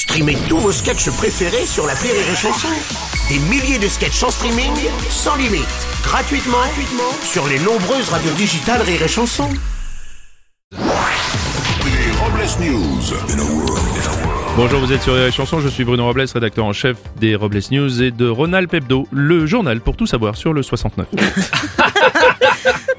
Streamez tous vos sketchs préférés sur la Rire et Chanson. Des milliers de sketchs en streaming, sans limite, gratuitement, gratuitement sur les nombreuses radios digitales Rire et Chanson. Les Robles News. Bonjour, vous êtes sur les chansons, je suis Bruno Robles, rédacteur en chef des Robles News et de Ronald Pebdo, le journal pour tout savoir sur le 69.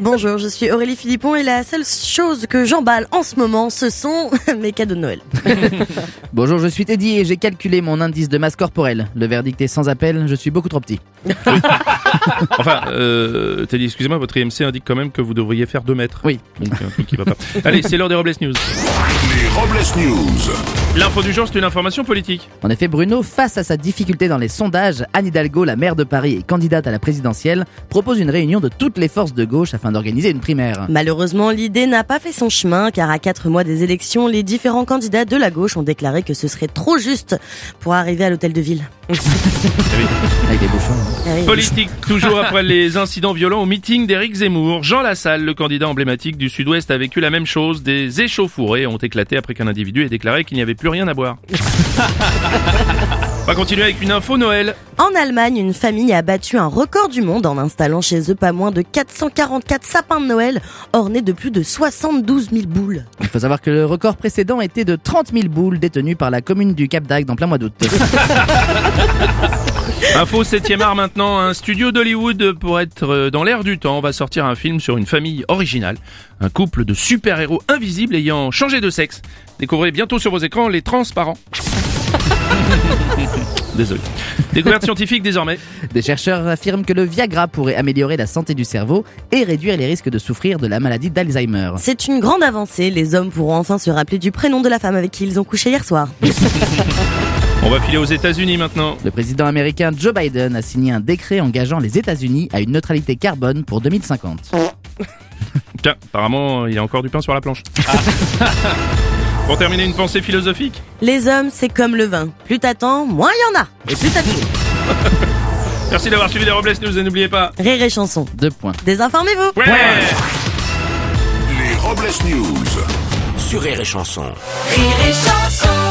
Bonjour, je suis Aurélie Philippon et la seule chose que j'emballe en ce moment, ce sont mes cadeaux de Noël. Bonjour, je suis Teddy et j'ai calculé mon indice de masse corporelle. Le verdict est sans appel, je suis beaucoup trop petit. Enfin, euh, Teddy, excusez-moi, votre IMC indique quand même que vous devriez faire 2 mètres. Oui. Donc il y a un truc qui va pas. Allez, c'est l'heure des Robles News. Les Robles News. L'info du jour, c'est une information politique. En effet, Bruno, face à sa difficulté dans les sondages, Anne Hidalgo, la maire de Paris et candidate à la présidentielle, propose une réunion de toutes les forces de gauche afin d'organiser une primaire. Malheureusement, l'idée n'a pas fait son chemin car à quatre mois des élections, les différents candidats de la gauche ont déclaré que ce serait trop juste pour arriver à l'hôtel de ville. Avec des bouchons. Ah oui. Politique, toujours après les incidents violents au meeting d'Éric Zemmour. Jean Lassalle, le candidat emblématique du Sud-Ouest, a vécu la même chose. Des échauffourées ont éclaté après qu'un individu ait déclaré qu'il n'y avait plus rien à boire. On va continuer avec une info Noël. En Allemagne, une famille a battu un record du monde en installant chez eux pas moins de 444 sapins de Noël ornés de plus de 72 000 boules. Il faut savoir que le record précédent était de 30 000 boules détenues par la commune du Cap d'Agde en plein mois d'août. Info 7ème art maintenant, un studio d'Hollywood pour être euh, dans l'air du temps va sortir un film sur une famille originale, un couple de super-héros invisibles ayant changé de sexe. Découvrez bientôt sur vos écrans les transparents. Désolé. Découverte scientifique désormais. Des chercheurs affirment que le Viagra pourrait améliorer la santé du cerveau et réduire les risques de souffrir de la maladie d'Alzheimer. C'est une grande avancée, les hommes pourront enfin se rappeler du prénom de la femme avec qui ils ont couché hier soir. On va filer aux États-Unis maintenant. Le président américain Joe Biden a signé un décret engageant les États-Unis à une neutralité carbone pour 2050. Tiens, apparemment, il y a encore du pain sur la planche. Pour terminer, une pensée philosophique. Les hommes, c'est comme le vin. Plus t'attends, moins il y en a. Et plus ça tue. Merci d'avoir suivi les Robles News et n'oubliez pas. Rire et chanson. Deux points. Désinformez-vous. Ouais Les Robles News. Sur Rire et Chanson. Rire et chanson